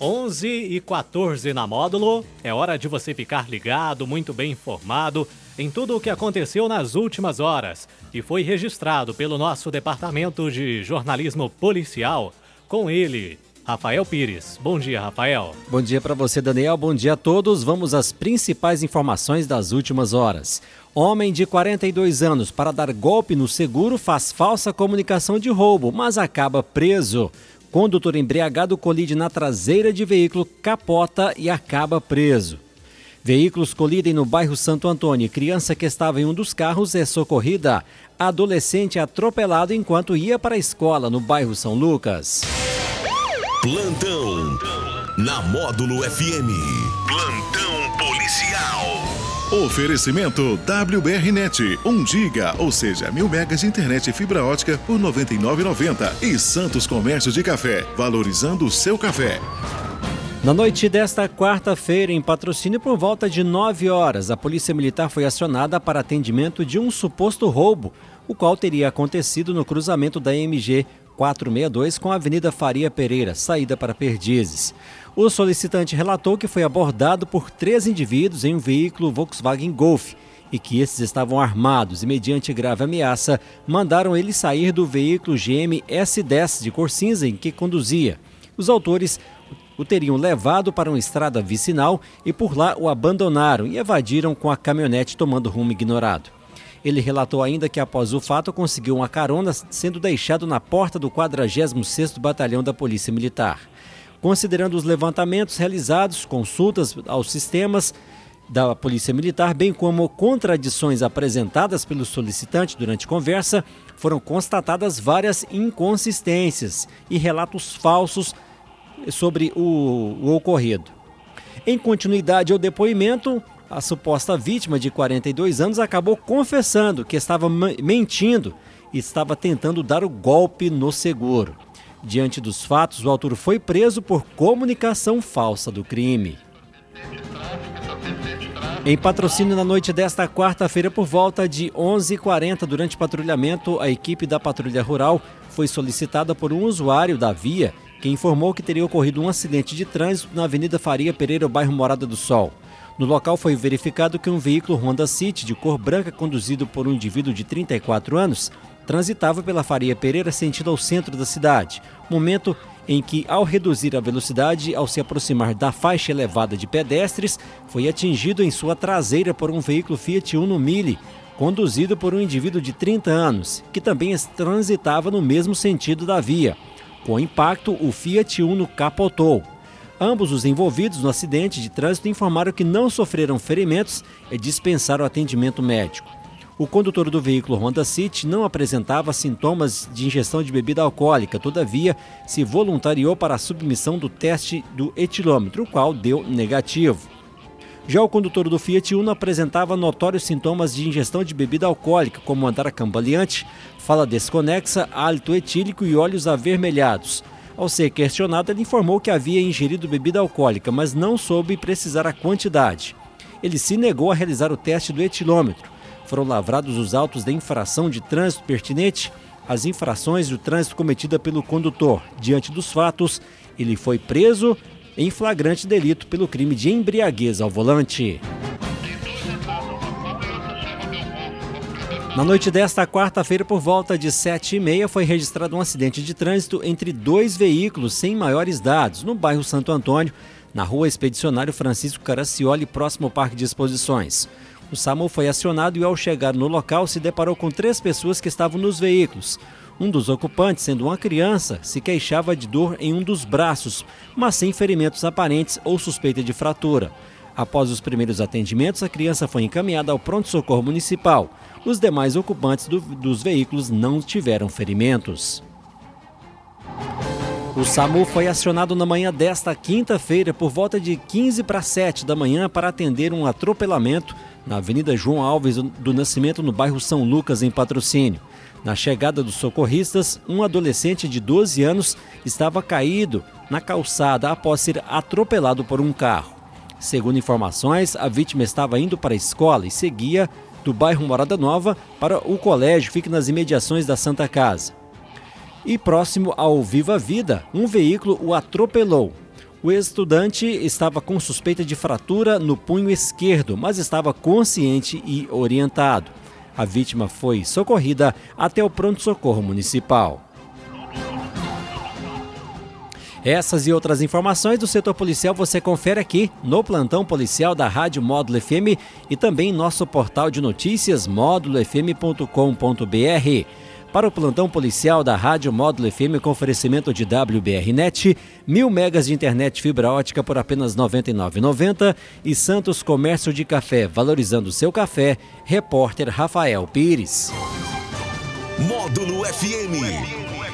11 e 14 na módulo. É hora de você ficar ligado, muito bem informado em tudo o que aconteceu nas últimas horas e foi registrado pelo nosso departamento de jornalismo policial. Com ele, Rafael Pires. Bom dia, Rafael. Bom dia para você, Daniel. Bom dia a todos. Vamos às principais informações das últimas horas. Homem de 42 anos, para dar golpe no seguro, faz falsa comunicação de roubo, mas acaba preso. Condutor embriagado colide na traseira de veículo, capota e acaba preso. Veículos colidem no bairro Santo Antônio. Criança que estava em um dos carros é socorrida. Adolescente atropelado enquanto ia para a escola no bairro São Lucas. Plantão na Módulo FM. Plantão policial. Oferecimento WBRnet, 1 giga, ou seja, mil megas de internet e fibra ótica por R$ 99,90. E Santos Comércio de Café, valorizando o seu café. Na noite desta quarta-feira, em patrocínio por volta de 9 horas, a Polícia Militar foi acionada para atendimento de um suposto roubo, o qual teria acontecido no cruzamento da MG 462 com a Avenida Faria Pereira, saída para Perdizes. O solicitante relatou que foi abordado por três indivíduos em um veículo Volkswagen Golf e que esses estavam armados e, mediante grave ameaça, mandaram ele sair do veículo GM S10 de cor cinza em que conduzia. Os autores o teriam levado para uma estrada vicinal e por lá o abandonaram e evadiram com a caminhonete tomando rumo ignorado. Ele relatou ainda que após o fato conseguiu uma carona sendo deixado na porta do 46º Batalhão da Polícia Militar. Considerando os levantamentos realizados, consultas aos sistemas da Polícia Militar, bem como contradições apresentadas pelo solicitante durante conversa, foram constatadas várias inconsistências e relatos falsos sobre o, o ocorrido. Em continuidade ao depoimento, a suposta vítima de 42 anos acabou confessando que estava mentindo e estava tentando dar o golpe no seguro. Diante dos fatos, o autor foi preso por comunicação falsa do crime. Em patrocínio na noite desta quarta-feira, por volta de 11h40, durante patrulhamento, a equipe da Patrulha Rural foi solicitada por um usuário da via que informou que teria ocorrido um acidente de trânsito na Avenida Faria Pereira, bairro Morada do Sol. No local foi verificado que um veículo Honda City de cor branca conduzido por um indivíduo de 34 anos transitava pela Faria Pereira sentido ao centro da cidade, momento em que, ao reduzir a velocidade ao se aproximar da faixa elevada de pedestres, foi atingido em sua traseira por um veículo Fiat Uno Mille, conduzido por um indivíduo de 30 anos, que também transitava no mesmo sentido da via. Com o impacto, o Fiat Uno capotou. Ambos os envolvidos no acidente de trânsito informaram que não sofreram ferimentos e dispensaram atendimento médico. O condutor do veículo Honda City não apresentava sintomas de ingestão de bebida alcoólica, todavia se voluntariou para a submissão do teste do etilômetro, o qual deu negativo. Já o condutor do Fiat Uno apresentava notórios sintomas de ingestão de bebida alcoólica, como andar cambaleante, fala desconexa, hálito etílico e olhos avermelhados. Ao ser questionado, ele informou que havia ingerido bebida alcoólica, mas não soube precisar a quantidade. Ele se negou a realizar o teste do etilômetro. Foram lavrados os autos da infração de trânsito pertinente às infrações do trânsito cometida pelo condutor. Diante dos fatos, ele foi preso em flagrante delito pelo crime de embriaguez ao volante. Na noite desta quarta-feira, por volta de sete e meia, foi registrado um acidente de trânsito entre dois veículos sem maiores dados, no bairro Santo Antônio, na rua Expedicionário Francisco Caracioli, próximo ao Parque de Exposições. O SAMU foi acionado e, ao chegar no local, se deparou com três pessoas que estavam nos veículos. Um dos ocupantes, sendo uma criança, se queixava de dor em um dos braços, mas sem ferimentos aparentes ou suspeita de fratura. Após os primeiros atendimentos, a criança foi encaminhada ao pronto-socorro municipal. Os demais ocupantes do, dos veículos não tiveram ferimentos. O SAMU foi acionado na manhã desta quinta-feira por volta de 15 para 7 da manhã para atender um atropelamento na Avenida João Alves do Nascimento, no bairro São Lucas, em patrocínio. Na chegada dos socorristas, um adolescente de 12 anos estava caído na calçada após ser atropelado por um carro. Segundo informações, a vítima estava indo para a escola e seguia do bairro Morada Nova para o colégio, fica nas imediações da Santa Casa. E próximo ao Viva Vida, um veículo o atropelou. O estudante estava com suspeita de fratura no punho esquerdo, mas estava consciente e orientado. A vítima foi socorrida até o pronto-socorro municipal. Essas e outras informações do setor policial você confere aqui no plantão policial da Rádio Módulo FM e também em nosso portal de notícias módulofm.com.br. Para o plantão policial da Rádio Módulo FM com oferecimento de WBRnet, mil megas de internet fibra ótica por apenas R$ 99,90 e Santos Comércio de Café, valorizando seu café, repórter Rafael Pires. Módulo FM.